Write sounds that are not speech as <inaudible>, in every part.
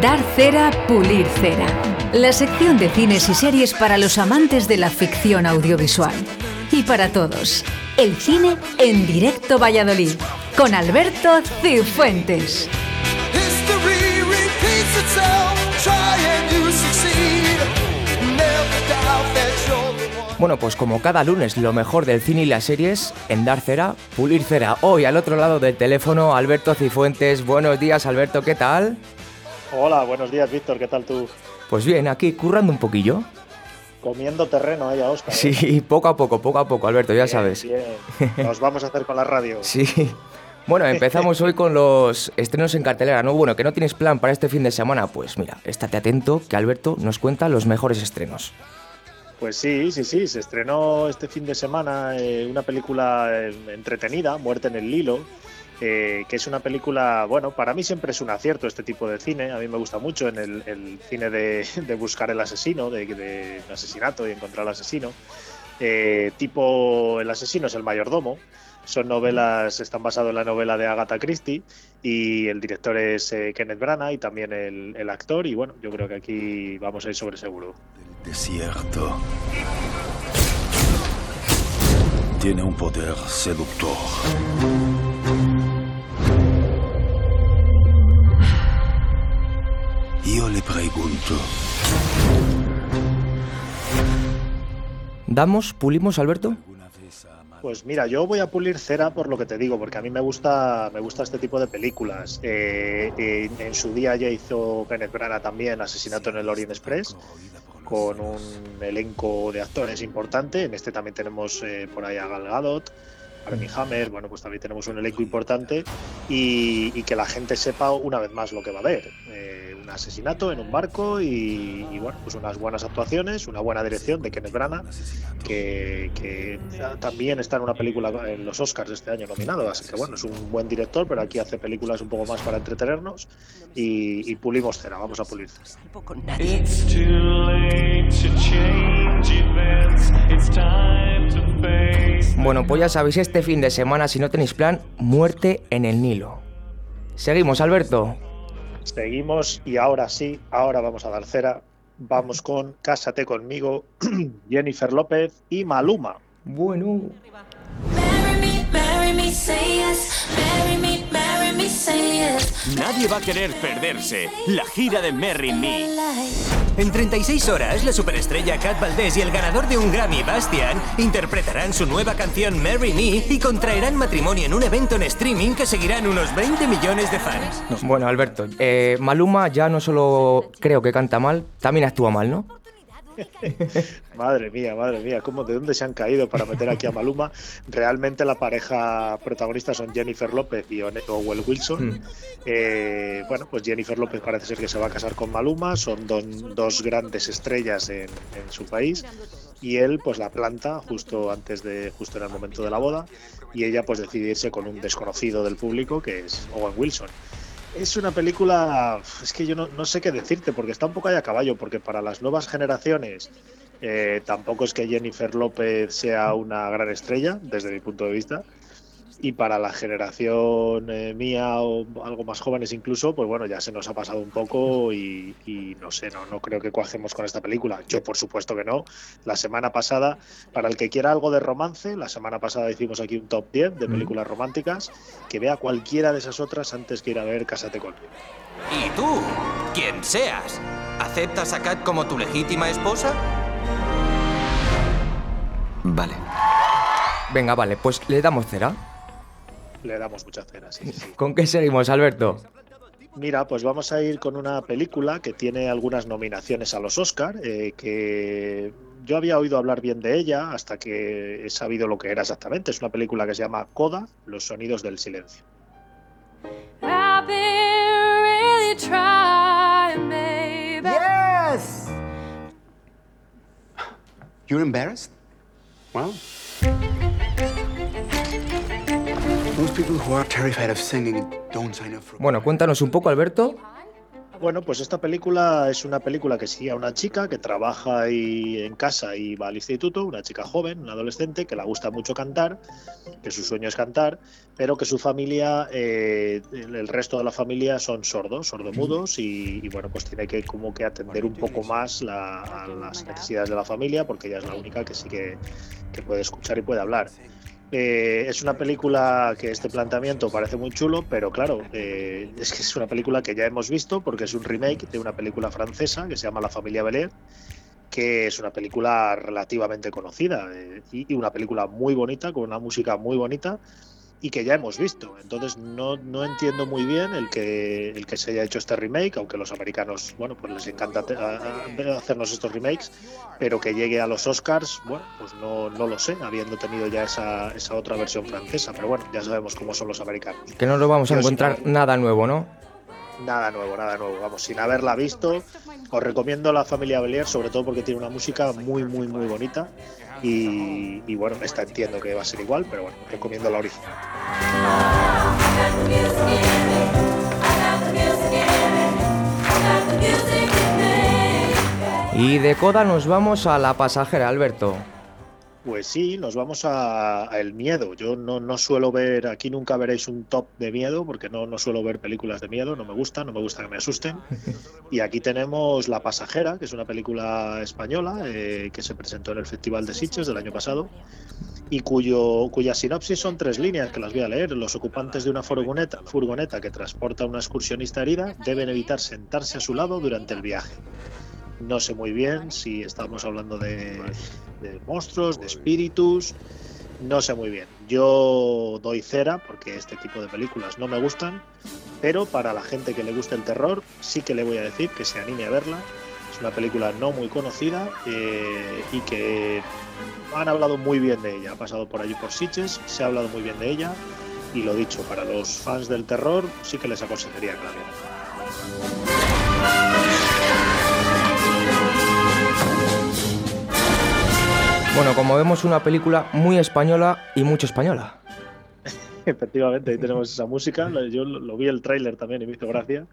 Dar cera, pulir cera. La sección de cines y series para los amantes de la ficción audiovisual. Y para todos, el cine en directo Valladolid, con Alberto Cifuentes. Bueno, pues como cada lunes, lo mejor del cine y las series en dar cera, pulir cera. Hoy al otro lado del teléfono, Alberto Cifuentes. Buenos días, Alberto, ¿qué tal? Hola, buenos días, Víctor. ¿Qué tal tú? Pues bien, aquí currando un poquillo. Comiendo terreno ahí a Oscar. ¿eh? Sí, <laughs> poco a poco, poco a poco, Alberto, ya Bien, sabes. bien. Nos vamos a hacer con la radio. <laughs> Sí. Bueno, empezamos hoy con los estrenos en cartelera, ¿no? Bueno, que no tienes plan para este fin de semana, pues mira, estate atento que Alberto nos cuenta los mejores estrenos. Pues sí, sí, sí. Se estrenó este fin de semana eh, una película eh, entretenida, Muerte en el Lilo, eh, que es una película, bueno, para mí siempre es un acierto este tipo de cine. A mí me gusta mucho en el, el cine <laughs> de, buscar el asesino, de, de asesinato y encontrar al asesino. Eh, tipo El asesino es el mayordomo. Son novelas, están basadas en la novela de Agatha Christie y el director es eh, Kenneth Branagh y también el, el actor. Y bueno, yo creo que aquí vamos a ir sobre seguro. Desierto. Tiene un poder seductor. Yo le pregunto, ¿Damos, pulimos, Alberto? Pues mira, yo voy a pulir cera por lo que te digo, porque a mí me gusta, me gusta este tipo de películas. Eh, eh, en su día ya hizo Kenneth Branagh también Asesinato en el Orient Express, con un elenco de actores importante. En este también tenemos eh, por ahí a Gal Gadot, Armie Hammer, bueno, pues también tenemos un elenco importante y, y que la gente sepa una vez más lo que va a ver. Eh, un asesinato en un barco y, y, bueno, pues unas buenas actuaciones, una buena dirección de Kenneth Branagh, que, que también está en una película en los Oscars de este año nominado, así que bueno, es un buen director, pero aquí hace películas un poco más para entretenernos y, y pulimos cera, vamos a pulir cera. It's too late to change events. It's time to face. Bueno, pues ya sabéis, este fin de semana, si no tenéis plan, muerte en el Nilo. Seguimos, Alberto. Seguimos y ahora sí, ahora vamos a dar cera. Vamos con Cásate conmigo, <clears throat> Jennifer López y Maluma. Bueno. Marry me, marry me, say yes. Nadie va a querer perderse la gira de Merry Me. En 36 horas, la superestrella Kat Valdés y el ganador de un Grammy, Bastian, interpretarán su nueva canción Marry Me y contraerán matrimonio en un evento en streaming que seguirán unos 20 millones de fans. Bueno, Alberto, eh, Maluma ya no solo creo que canta mal, también actúa mal, ¿no? <laughs> Madre mía, madre mía, ¿cómo, ¿de dónde se han caído para meter aquí a Maluma? Realmente la pareja protagonista son Jennifer López y Owen Wilson. Mm. Eh, bueno, pues Jennifer López parece ser que se va a casar con Maluma, son don- dos grandes estrellas en, en su país y él pues la planta justo antes de, justo en el momento de la boda y ella pues decide irse con un desconocido del público que es Owen Wilson. Es una película, es que yo no, sé qué decirte, porque está un poco ahí a caballo, porque para las nuevas generaciones eh, tampoco es que Jennifer López sea una gran estrella, desde mi punto de vista, y para la generación eh, mía o algo más jóvenes incluso, pues bueno, ya se nos ha pasado un poco y, y no sé, no, no creo que cuajemos con esta película. Yo por supuesto que no. La semana pasada, para el que quiera algo de romance, la semana pasada hicimos aquí un top 10 de películas románticas, que vea cualquiera de esas otras antes que ir a ver Cásate conmigo. ¿Y tú? Quien seas, ¿aceptas a Kat como tu legítima esposa? Vale. Venga, vale, pues le damos cera. Le damos mucha cera, sí. ¿Con qué seguimos, Alberto? Mira, pues vamos a ir con una película que tiene algunas nominaciones a los Oscar, eh, que yo había oído hablar bien de ella hasta que he sabido lo que era exactamente. Es una película que se llama Coda, Los sonidos del silencio. I've been really trying, baby. Yes! You're embarrassed? Well. Bueno, cuéntanos un poco, Alberto. Bueno, pues esta película es una película que sigue a una chica que trabaja ahí en casa y va al instituto, una chica joven, una adolescente, que le gusta mucho cantar, que su sueño es cantar, pero que su familia, eh, el resto de la familia son sordos, sordomudos, y, y, bueno, pues tiene que como que atender un poco más la- a las necesidades de la familia, porque ella es la única que sí que, que puede escuchar y puede hablar. Eh, es una película que este planteamiento parece muy chulo, pero claro, eh, es que es una película que ya hemos visto porque es un remake de una película francesa que se llama La familia Bel Air, que es una película relativamente conocida eh, y una película muy bonita, con una música muy bonita y que ya hemos visto. Entonces no, no entiendo muy bien el que, el que se haya hecho este remake, aunque los americanos, bueno, pues les encanta a- a- hacernos estos remakes, pero que llegue a los Oscars, bueno, pues no, no lo sé, habiendo tenido ya esa, esa otra versión francesa, pero bueno, ya sabemos cómo son los americanos. Que no nos vamos a encontrar nada nuevo, ¿no? Nada nuevo, nada nuevo. Vamos, sin haberla visto, os recomiendo la familia Belier, sobre todo porque tiene una música muy, muy, muy bonita. Y, bueno, esta entiendo que va a ser igual, pero bueno, recomiendo la original. Y de Coda nos vamos a la pasajera, Alberto. Pues sí, nos vamos a, el miedo. Yo no, no suelo ver, aquí nunca veréis un top de miedo, porque no, no suelo ver películas de miedo, no me gusta, no me gusta que me asusten. Y aquí tenemos La Pasajera, que es una película española eh, que se presentó en el Festival de Sitges del año pasado y cuyo, cuya sinopsis son tres líneas que las voy a leer. Los ocupantes de una furgoneta, furgoneta que transporta a una excursionista herida deben evitar sentarse a su lado durante el viaje. No sé muy bien si estamos hablando de, de monstruos, de espíritus, no sé muy bien. Yo doy cera porque este tipo de películas no me gustan, pero para la gente que le gusta el terror sí que le voy a decir que se anime a verla. Es una película no muy conocida eh, y que han hablado muy bien de ella. Ha pasado por allí por Sitges, se ha hablado muy bien de ella y lo dicho, para los fans del terror sí que les aconsejaría que la vieran. Bueno, como vemos, una película muy española y mucho española. <laughs> Efectivamente, ahí tenemos esa música. Yo lo, vi el tráiler también y me hizo gracia.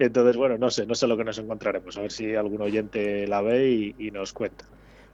Entonces, bueno, no sé, no sé lo que nos encontraremos. A ver si algún oyente la ve y, y nos cuenta.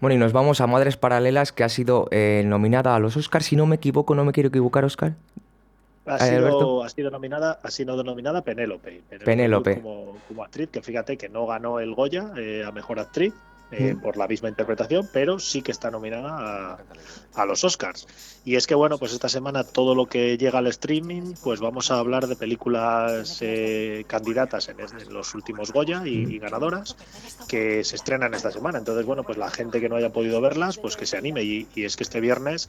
Bueno, y nos vamos a Madres Paralelas, que ha sido eh, nominada a los Oscars, si no me equivoco, no me quiero equivocar, Oscar. Ha Alberto. sido, ha sido nominada, ha sido denominada Penélope. Penélope. Como, como actriz, que fíjate que no ganó el Goya eh, a mejor actriz eh, por la misma interpretación, pero sí que está nominada a, a los Oscars. Y es que bueno, pues esta semana todo lo que llega al streaming, pues vamos a hablar de películas eh, candidatas en, los últimos Goya y, y ganadoras que se estrenan esta semana. Entonces, bueno, pues la gente que no haya podido verlas, pues que se anime. Y, y es que este viernes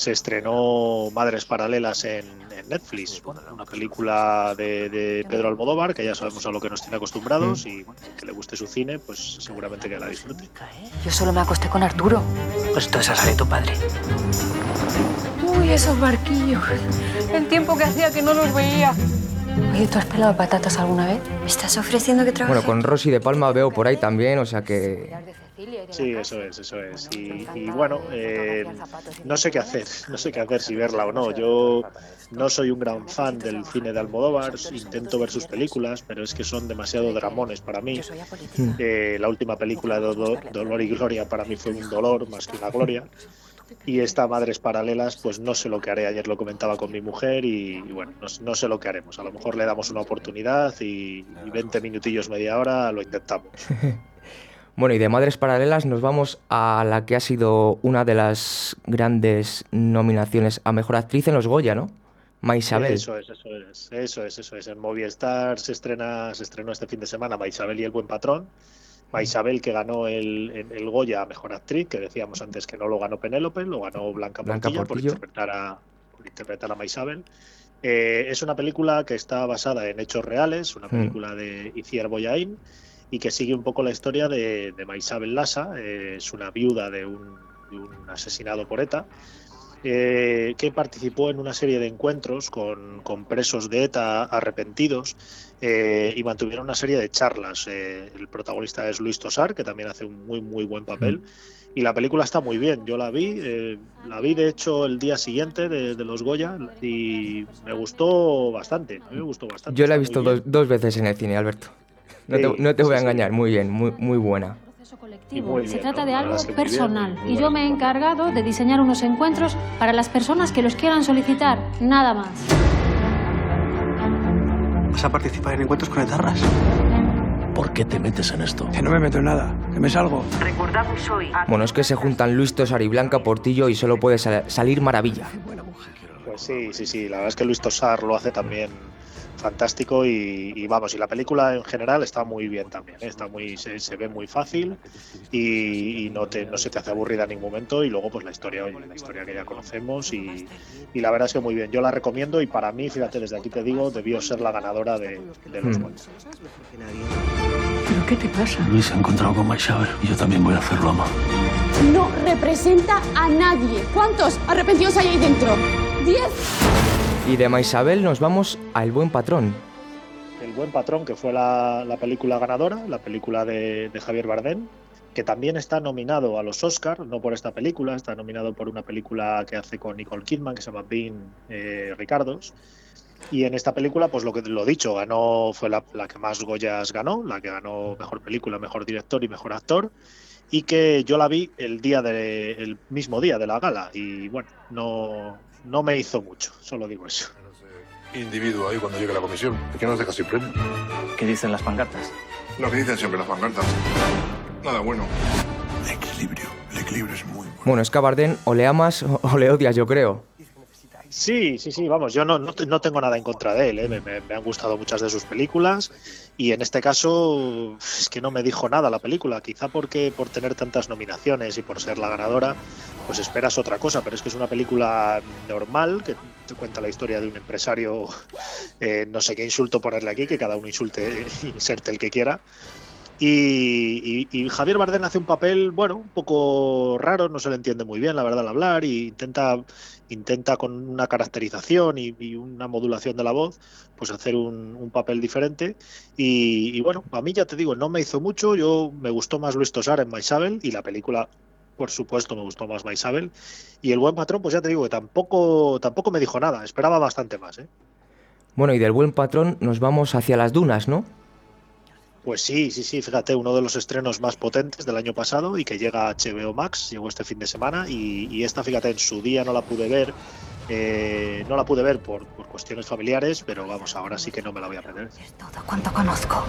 se estrenó Madres Paralelas en, en Netflix, bueno, una película de, de Pedro Almodóvar, que ya sabemos a lo que nos tiene acostumbrados, y bueno, que le guste su cine, pues seguramente que la disfrute. Yo solo me acosté con Arturo. Pues entonces sale tu padre. Uy, esos barquillos. El tiempo que hacía que no los veía. Oye, ¿tú has pelado patatas alguna vez? ¿Me estás ofreciendo que trabaje? Bueno, con Rosy de Palma veo por ahí también, o sea que... Sí, eso es, eso es. Y, y bueno, eh, no sé qué hacer, no sé qué hacer si verla o no. Yo no soy un gran fan del cine de Almodóvar, intento ver sus películas, pero es que son demasiado dramones para mí. Eh, la última película de Do- Dolor y Gloria para mí fue un dolor más que una gloria. Y esta Madres Paralelas, pues no sé lo que haré. Ayer lo comentaba con mi mujer y, y bueno, no, no sé lo que haremos. A lo mejor le damos una oportunidad y, y 20 minutillos, media hora, lo intentamos. <laughs> Bueno, y de Madres Paralelas nos vamos a la que ha sido una de las grandes nominaciones a Mejor Actriz en los Goya, ¿no? Maisabel. Eso es, eso es, eso es, eso es. En Movistar se estrena, se estrenó este fin de semana Maisabel y el buen patrón. Maisabel que ganó el, el- Goya a mejor actriz, que decíamos antes que no lo ganó Penélope, lo ganó Blanca, Blanca Portillo, Portillo. por interpretar a, por interpretar a Maisabel. Eh, es una película que está basada en hechos reales, una película de Iciar Boyain y que sigue un poco la historia de, de Maisabel Lassa, eh, es una viuda de un, de un asesinado por ETA, eh, que participó en una serie de encuentros con, con presos de ETA arrepentidos eh, y mantuvieron una serie de charlas. Eh, el protagonista es Luis Tosar, que también hace un muy muy buen papel. Y la película está muy bien. Yo la vi, la vi de hecho el día siguiente de, de los Goya y me gustó bastante. A mí me gustó bastante. Yo la he visto dos, dos veces en el cine, Alberto no te, voy a engañar, muy bien, muy, muy buena. Se trata de algo personal y yo me he encargado de diseñar unos encuentros para las personas que los quieran solicitar, nada más. ¿Vas a participar en encuentros con etarras? ¿Por qué te metes en esto? Que no me meto en nada, que me salgo. Recordamos hoy. Bueno, es que se juntan Luis Tosar y Blanca Portillo y solo puede salir maravilla. Pues sí, sí, sí, la verdad es que Luis Tosar lo hace también fantástico y, vamos, y la película en general está muy bien también, ¿eh? está muy, se, ve muy fácil y, no, se te hace aburrida en ningún momento y luego pues la historia, la historia que ya conocemos y, la verdad es que muy bien, yo la recomiendo y para mí, fíjate, desde aquí te digo, debió ser la ganadora de, los hmm. Gold. ¿Pero qué te pasa? Luis ha encontrado con Mike y yo también voy a hacerlo, ama. No representa a nadie. ¿Cuántos arrepentidos hay ahí dentro? ¿Diez? Y de Maisabel nos vamos a El Buen Patrón. El Buen Patrón, que fue la, película ganadora, la película de, Javier Bardem, que también está nominado a los Oscars, no por esta película, está nominado por una película que hace con Nicole Kidman, que se llama Bean eh, Ricardos. Y en esta película, pues lo que lo dicho, ganó, fue la, que más Goyas ganó, la que ganó mejor película, mejor director y mejor actor y que yo la vi el día de, el mismo día de la gala y bueno no no me hizo mucho, solo digo eso. Individuo ahí cuando llegue la comisión, que nos deja sin premio. ¿Qué dicen las pancartas? Lo que dicen siempre las pancartas. Nada bueno. El equilibrio, el equilibrio es muy bueno. Bueno, es que a Bardem o le amas o le odias, yo creo. Sí, sí, sí, vamos, yo no, no, no tengo nada en contra de él, ¿eh? me, han gustado muchas de sus películas y en este caso es que no me dijo nada la película, quizá porque por tener tantas nominaciones y por ser la ganadora, pues esperas otra cosa, pero es que es una película normal que te cuenta la historia de un empresario, eh, no sé qué insulto ponerle aquí, que cada uno insulte, <laughs> inserte el que quiera, y, Javier Bardem hace un papel, bueno, un poco raro, no se le entiende muy bien, la verdad, al hablar, y intenta, intenta con una caracterización y, una modulación de la voz, pues hacer un, un papel diferente. Y, bueno, a mí ya te digo, no me hizo mucho, yo me gustó más Luis Tosar en Maisabel y la película por supuesto me gustó más Maisabel y el buen patrón pues ya te digo que tampoco tampoco me dijo nada esperaba bastante más ¿eh? bueno y del buen patrón nos vamos hacia las dunas no pues sí, sí, sí, fíjate, uno de los estrenos más potentes del año pasado y que llega a HBO Max, llegó este fin de semana y, esta, fíjate, en su día no la pude ver, eh, no la pude ver por, por, cuestiones familiares, pero vamos, ahora sí que no me la voy a perder. Es todo cuanto conozco.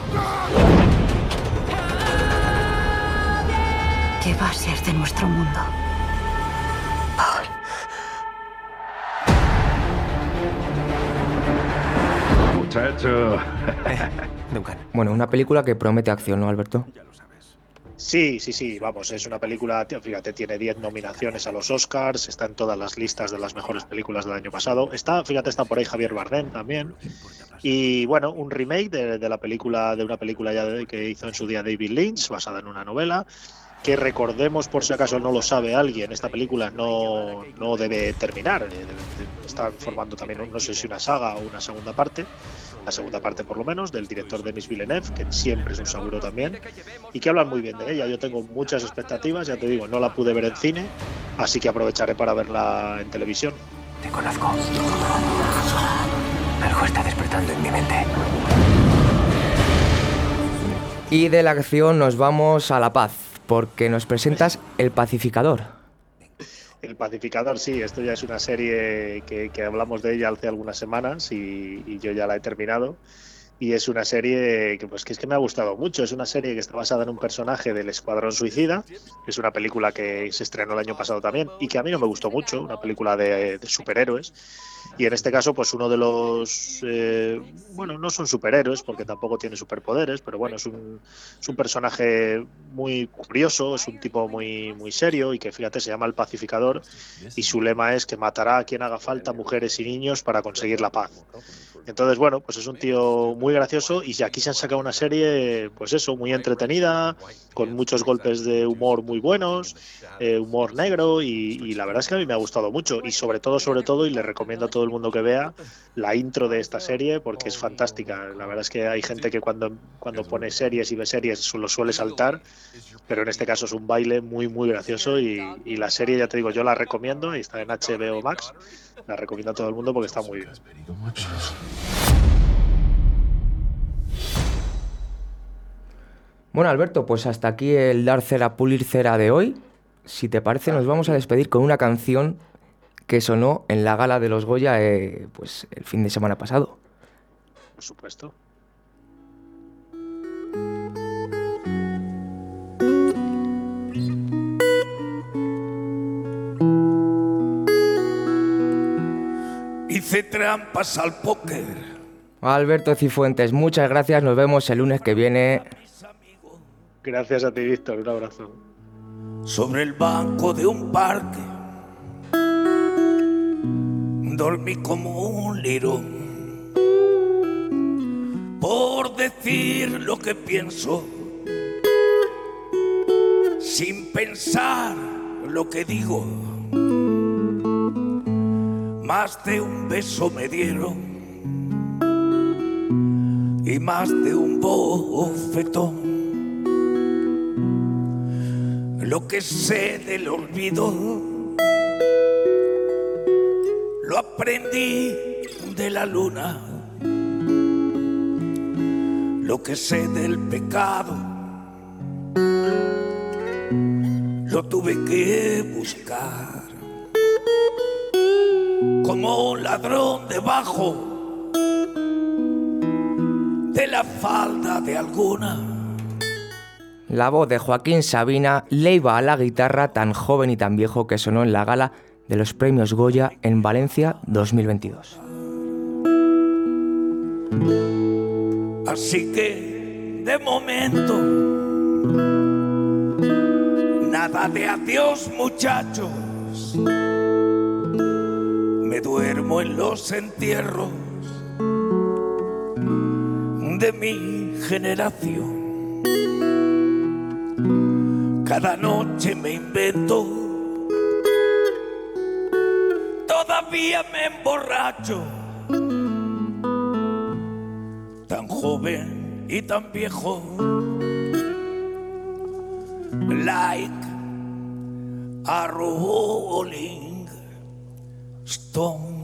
¿Qué va a ser de nuestro mundo? muchacho. <laughs> Eh, Duncan. Bueno, una película que promete acción, ¿no, Alberto? Ya lo sabes. Sí, sí, sí, vamos, es una película, fíjate, tiene 10 nominaciones a los Oscars, está en todas las listas de las mejores películas del año pasado. Está, fíjate, está por ahí Javier Bardem también. Y bueno, un remake de, de la película, de una película ya de, que hizo en su día David Lynch, basada en una novela que recordemos por si acaso no lo sabe alguien, esta película no, no debe terminar, eh, están formando también no sé si una saga o una segunda parte, la segunda parte por lo menos, del director Denis Villeneuve, que siempre es un seguro también, y que hablan muy bien de ella, yo tengo muchas expectativas, ya te digo, no la pude ver en cine, así que aprovecharé para verla en televisión. Te conozco. Algo está despertando en mi mente. Y de la acción nos vamos a La Paz, porque nos presentas El Pacificador. El Pacificador, sí, esto ya es una serie que, hablamos de ella hace algunas semanas y, yo ya la he terminado. Y es una serie que, pues, que es que me ha gustado mucho. Es una serie que está basada en un personaje del Escuadrón Suicida. Es una película que se estrenó el año pasado también y que a mí no me gustó mucho, una película de, de superhéroes y en este caso, pues uno de los, eh, bueno, no son superhéroes porque tampoco tiene superpoderes, pero bueno, es un, es un personaje muy curioso, es un tipo muy, muy serio y que fíjate, se llama el pacificador y su lema es que matará a quien haga falta, mujeres y niños, para conseguir la paz. Entonces, bueno, pues es un tío muy gracioso y aquí se han sacado una serie, pues eso, muy entretenida, con muchos golpes de humor muy buenos, eh, humor negro y, y la verdad es que a mí me ha gustado mucho y sobre todo, sobre todo, y le recomiendo todo el mundo que vea la intro de esta serie porque es fantástica. La verdad es que hay gente que cuando, cuando pone series y ve series lo suele saltar, pero en este caso es un baile muy, muy gracioso y, y la serie, ya te digo, yo la recomiendo y está en HBO Max. La recomiendo a todo el mundo porque está muy bien. Bueno, Alberto, pues hasta aquí el Darcera Pulircera de hoy. Si te parece, nos vamos a despedir con una canción que sonó en la gala de los Goya eh, pues, el fin de semana pasado. Por supuesto. Hice trampas al póker. Alberto Cifuentes, muchas gracias. Nos vemos el lunes que viene. Gracias a ti, Víctor. Un abrazo. Sobre el banco de un parque. Dormí como un lirón. Por decir lo que pienso. Sin pensar lo que digo. Más de un beso me dieron y más de un bofetón. Lo que sé del olvido lo aprendí de la luna. Lo que sé del pecado lo tuve que buscar como un ladrón debajo de la falda de alguna. La voz de Joaquín Sabina le iba a la guitarra tan joven y tan viejo que sonó en la gala de los premios Goya en Valencia 2022. Así que, de momento, nada de adiós muchachos. Me duermo en los entierros de mi generación. Cada noche me invento, todavía me emborracho. Tan joven y tan viejo, like a rolling stone.